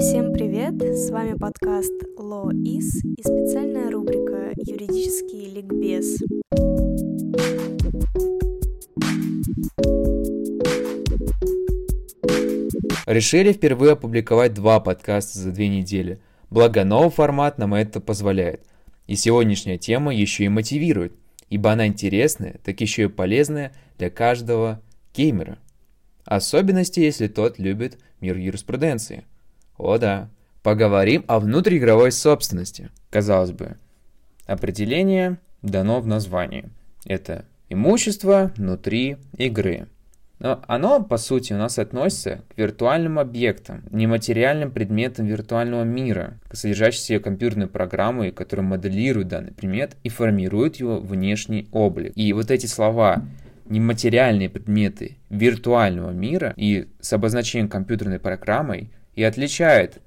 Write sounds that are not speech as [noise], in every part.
Всем привет! С вами подкаст Law Is и специальная рубрика «Юридический ликбез». Решили впервые опубликовать два подкаста за две недели. Благо новый формат нам это позволяет. И сегодняшняя тема еще и мотивирует, ибо она интересная, так еще и полезная для каждого геймера. Особенности, если тот любит мир юриспруденции. О да, поговорим о внутриигровой собственности. Казалось бы, определение дано в названии. Это имущество внутри игры. Но оно, по сути, у нас относится к виртуальным объектам, нематериальным предметам виртуального мира, содержащимся в компьютерной программы, которые моделируют данный предмет и формируют его внешний облик. И вот эти слова нематериальные предметы виртуального мира и с обозначением компьютерной программой и отличает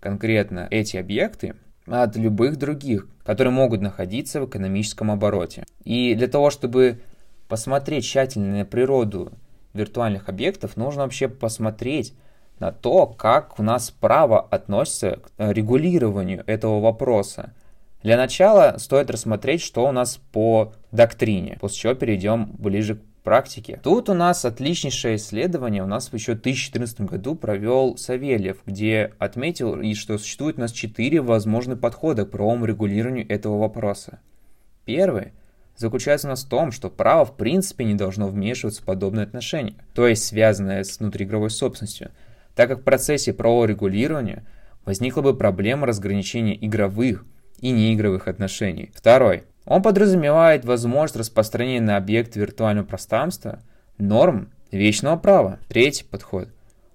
конкретно эти объекты от любых других, которые могут находиться в экономическом обороте. И для того, чтобы посмотреть тщательно на природу виртуальных объектов, нужно вообще посмотреть на то, как у нас право относится к регулированию этого вопроса. Для начала стоит рассмотреть, что у нас по доктрине, после чего перейдем ближе к практике. Тут у нас отличнейшее исследование, у нас еще в 2014 году провел Савельев, где отметил, и что существует у нас четыре возможных подхода к правовому регулированию этого вопроса. Первый заключается у нас в том, что право в принципе не должно вмешиваться в подобные отношения, то есть связанное с внутриигровой собственностью, так как в процессе правового регулирования возникла бы проблема разграничения игровых и неигровых отношений. Второй. Он подразумевает возможность распространения на объект виртуального пространства норм вечного права. Третий подход.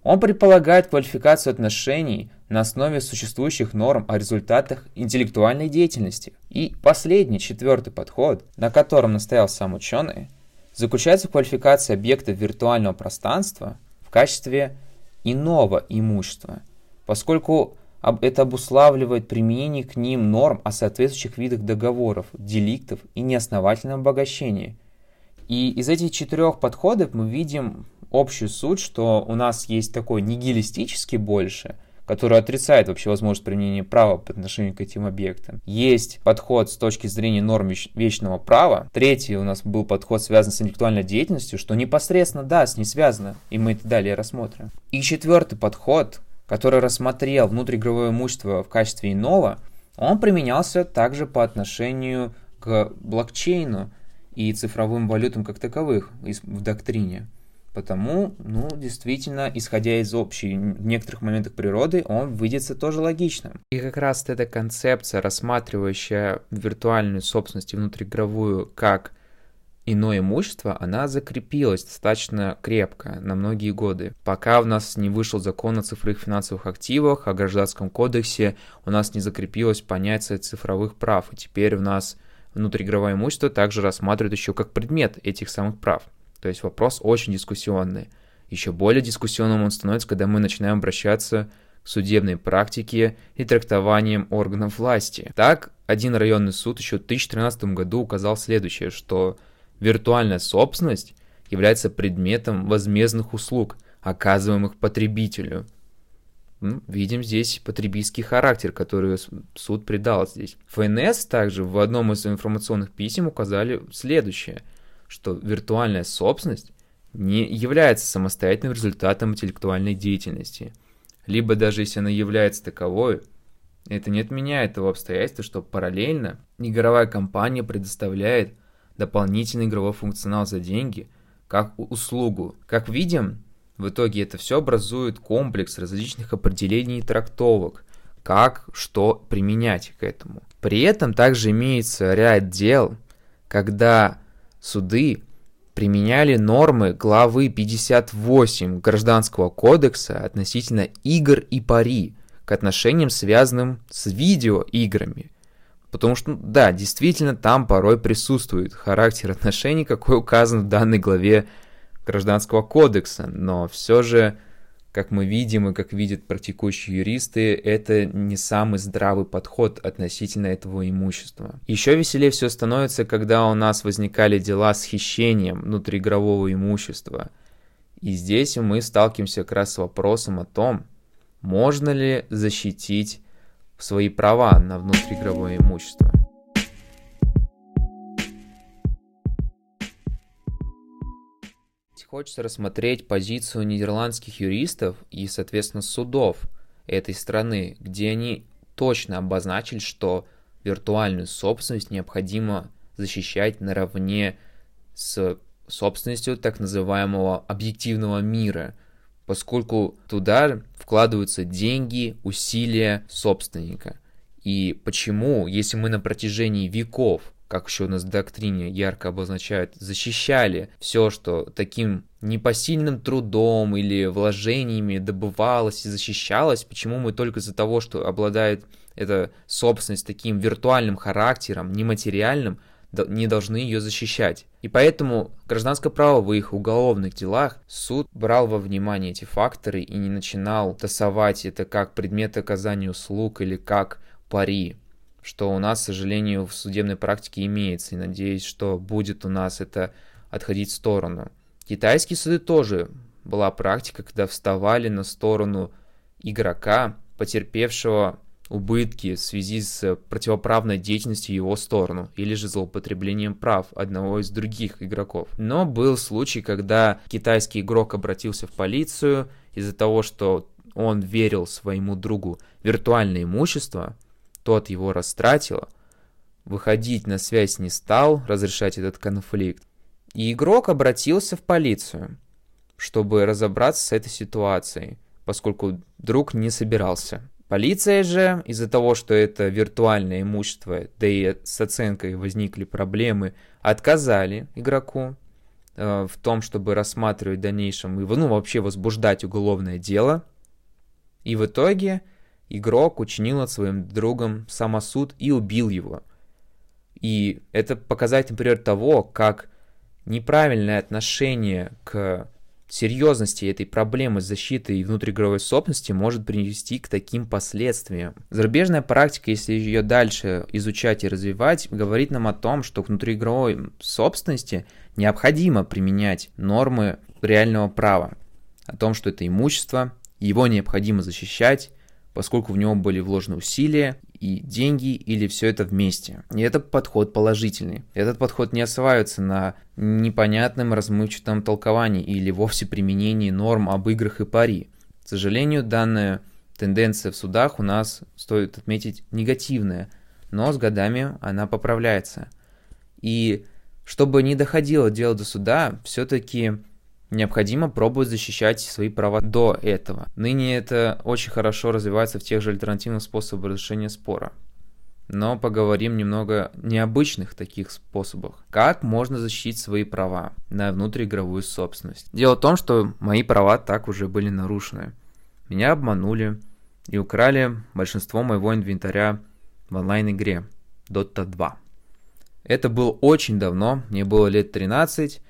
Он предполагает квалификацию отношений на основе существующих норм о результатах интеллектуальной деятельности. И последний, четвертый подход, на котором настоял сам ученый, заключается в квалификации объекта виртуального пространства в качестве иного имущества, поскольку это обуславливает применение к ним норм о соответствующих видах договоров, деликтов и неосновательном обогащении. И из этих четырех подходов мы видим общую суть, что у нас есть такой нигилистический больше, который отрицает вообще возможность применения права по отношению к этим объектам. Есть подход с точки зрения норм вечного права. Третий у нас был подход, связан с интеллектуальной деятельностью, что непосредственно, да, с ней связано, и мы это далее рассмотрим. И четвертый подход, который рассмотрел внутриигровое имущество в качестве иного, он применялся также по отношению к блокчейну и цифровым валютам как таковых в доктрине. Потому, ну, действительно, исходя из общей в некоторых моментах природы, он выйдется тоже логичным. И как раз эта концепция, рассматривающая виртуальную собственность и внутриигровую как иное имущество, она закрепилась достаточно крепко на многие годы. Пока у нас не вышел закон о цифровых финансовых активах, о гражданском кодексе, у нас не закрепилось понятие цифровых прав. И теперь у нас внутриигровое имущество также рассматривают еще как предмет этих самых прав. То есть вопрос очень дискуссионный. Еще более дискуссионным он становится, когда мы начинаем обращаться к судебной практике и трактованиям органов власти. Так, один районный суд еще в 2013 году указал следующее, что Виртуальная собственность является предметом возмездных услуг, оказываемых потребителю. Видим здесь потребительский характер, который суд придал здесь. ФНС также в одном из информационных писем указали следующее, что виртуальная собственность не является самостоятельным результатом интеллектуальной деятельности. Либо даже если она является таковой, это не отменяет того обстоятельства, что параллельно игровая компания предоставляет дополнительный игровой функционал за деньги, как услугу. Как видим, в итоге это все образует комплекс различных определений и трактовок, как что применять к этому. При этом также имеется ряд дел, когда суды применяли нормы главы 58 Гражданского кодекса относительно игр и пари к отношениям, связанным с видеоиграми – Потому что, да, действительно, там порой присутствует характер отношений, какой указан в данной главе Гражданского кодекса, но все же, как мы видим и как видят практикующие юристы, это не самый здравый подход относительно этого имущества. Еще веселее все становится, когда у нас возникали дела с хищением внутриигрового имущества. И здесь мы сталкиваемся как раз с вопросом о том, можно ли защитить свои права на внутриигровое имущество. Хочется рассмотреть позицию нидерландских юристов и, соответственно, судов этой страны, где они точно обозначили, что виртуальную собственность необходимо защищать наравне с собственностью так называемого объективного мира, поскольку туда вкладываются деньги, усилия собственника. И почему, если мы на протяжении веков, как еще у нас в доктрине ярко обозначают, защищали все, что таким непосильным трудом или вложениями добывалось и защищалось, почему мы только из-за того, что обладает эта собственность таким виртуальным характером, нематериальным, не должны ее защищать. И поэтому гражданско-правовых уголовных делах суд брал во внимание эти факторы и не начинал тасовать это как предмет оказания услуг или как пари, что у нас, к сожалению, в судебной практике имеется, и надеюсь, что будет у нас это отходить в сторону. Китайские суды тоже была практика, когда вставали на сторону игрока, потерпевшего убытки в связи с противоправной деятельностью его сторону или же злоупотреблением прав одного из других игроков. Но был случай, когда китайский игрок обратился в полицию из-за того, что он верил своему другу виртуальное имущество, тот его растратил, выходить на связь не стал, разрешать этот конфликт. И игрок обратился в полицию, чтобы разобраться с этой ситуацией, поскольку друг не собирался Полиция же, из-за того, что это виртуальное имущество, да и с оценкой возникли проблемы, отказали игроку э, в том, чтобы рассматривать в дальнейшем, ну, вообще возбуждать уголовное дело. И в итоге игрок учинил над своим другом самосуд и убил его. И это показатель, например, того, как неправильное отношение к серьезности этой проблемы защиты и внутриигровой собственности может привести к таким последствиям. Зарубежная практика, если ее дальше изучать и развивать, говорит нам о том, что к внутриигровой собственности необходимо применять нормы реального права, о том, что это имущество, его необходимо защищать, поскольку в него были вложены усилия и деньги или все это вместе. И это подход положительный. Этот подход не осваивается на непонятном размывчатом толковании или вовсе применении норм об играх и пари. К сожалению, данная тенденция в судах у нас, стоит отметить, негативная, но с годами она поправляется. И чтобы не доходило дело до суда, все-таки необходимо пробовать защищать свои права до этого. Ныне это очень хорошо развивается в тех же альтернативных способах разрешения спора. Но поговорим немного необычных таких способах. Как можно защитить свои права на внутриигровую собственность? Дело в том, что мои права так уже были нарушены. Меня обманули и украли большинство моего инвентаря в онлайн-игре Dota 2. Это было очень давно, мне было лет 13,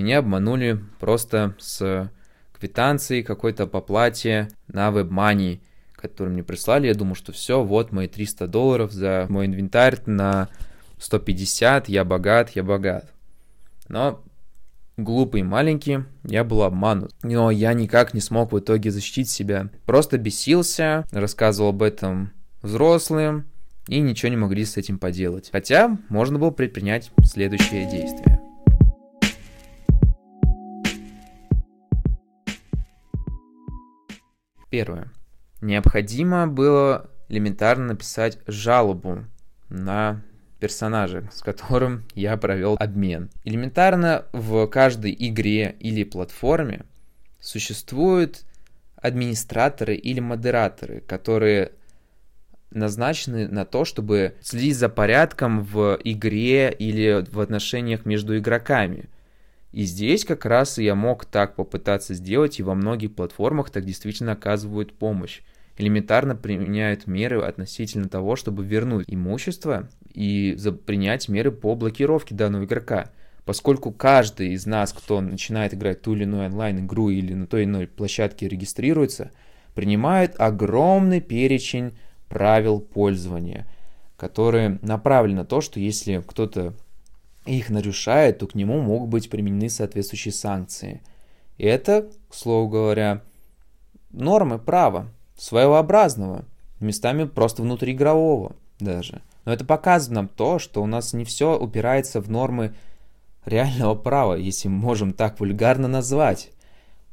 меня обманули просто с квитанцией какой-то по плате на WebMoney, который мне прислали. Я думал, что все, вот мои 300 долларов за мой инвентарь на 150, я богат, я богат. Но глупый маленький, я был обманут. Но я никак не смог в итоге защитить себя. Просто бесился, рассказывал об этом взрослым, и ничего не могли с этим поделать. Хотя можно было предпринять следующее действие. Первое. Необходимо было элементарно написать жалобу на персонажа, с которым я провел обмен. Элементарно в каждой игре или платформе существуют администраторы или модераторы, которые назначены на то, чтобы следить за порядком в игре или в отношениях между игроками – и здесь как раз я мог так попытаться сделать, и во многих платформах так действительно оказывают помощь. Элементарно применяют меры относительно того, чтобы вернуть имущество и принять меры по блокировке данного игрока. Поскольку каждый из нас, кто начинает играть ту или иную онлайн-игру или на той или иной площадке регистрируется, принимает огромный перечень правил пользования, которые направлены на то, что если кто-то их нарушает, то к нему могут быть применены соответствующие санкции. И это, к слову говоря, нормы права. своеобразного, местами просто внутриигрового даже. Но это показывает нам то, что у нас не все упирается в нормы реального права, если можем так вульгарно назвать.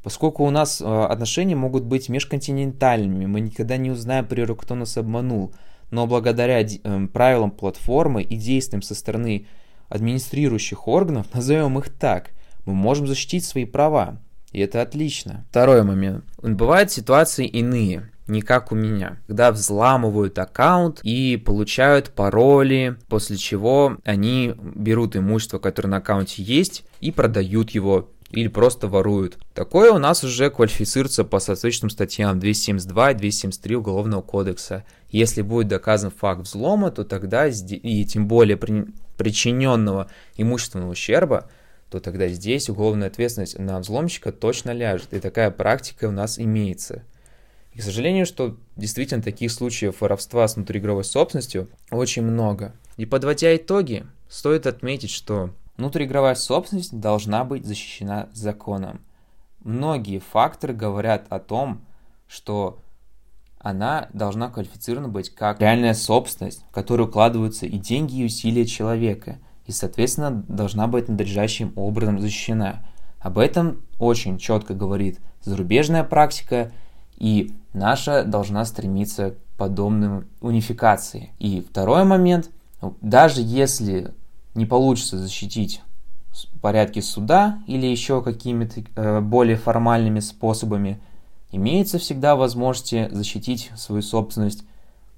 Поскольку у нас э, отношения могут быть межконтинентальными, мы никогда не узнаем, природу, кто нас обманул. Но благодаря э, правилам платформы и действиям со стороны администрирующих органов, [laughs] назовем их так, мы можем защитить свои права. И это отлично. Второй момент. Бывают ситуации иные не как у меня, когда взламывают аккаунт и получают пароли, после чего они берут имущество, которое на аккаунте есть, и продают его или просто воруют. Такое у нас уже квалифицируется по соответствующим статьям 272 и 273 Уголовного кодекса. Если будет доказан факт взлома, то тогда, и тем более при, причиненного имущественного ущерба, то тогда здесь уголовная ответственность на взломщика точно ляжет. И такая практика у нас имеется. И, к сожалению, что действительно таких случаев воровства с внутриигровой собственностью очень много. И подводя итоги, стоит отметить, что внутриигровая собственность должна быть защищена законом. Многие факторы говорят о том, что она должна квалифицирована быть как реальная собственность, в которую укладываются и деньги, и усилия человека, и, соответственно, должна быть надлежащим образом защищена. Об этом очень четко говорит зарубежная практика – и наша должна стремиться к подобным унификации. И второй момент, даже если не получится защитить порядки суда или еще какими-то э, более формальными способами, имеется всегда возможность защитить свою собственность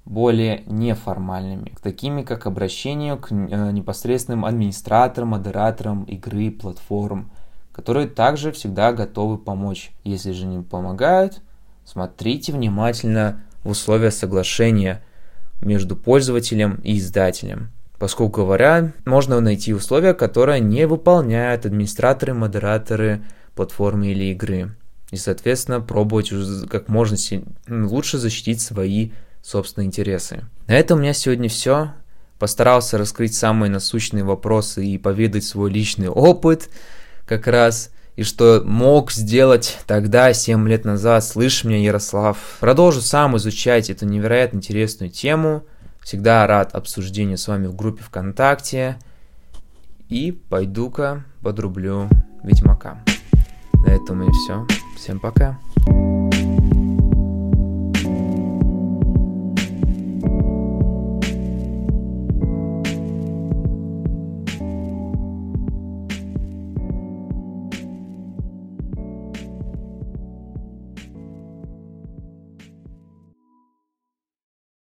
более неформальными, такими как обращение к э, непосредственным администраторам, модераторам игры, платформ, которые также всегда готовы помочь. Если же не помогают, Смотрите внимательно в условия соглашения между пользователем и издателем. Поскольку говоря, можно найти условия, которые не выполняют администраторы, модераторы платформы или игры. И, соответственно, пробовать как можно лучше защитить свои собственные интересы. На этом у меня сегодня все. Постарался раскрыть самые насущные вопросы и поведать свой личный опыт как раз – и что мог сделать тогда, 7 лет назад, слышь меня, Ярослав. Продолжу сам изучать эту невероятно интересную тему. Всегда рад обсуждению с вами в группе ВКонтакте. И пойду-ка подрублю Ведьмака. На этом и все. Всем пока.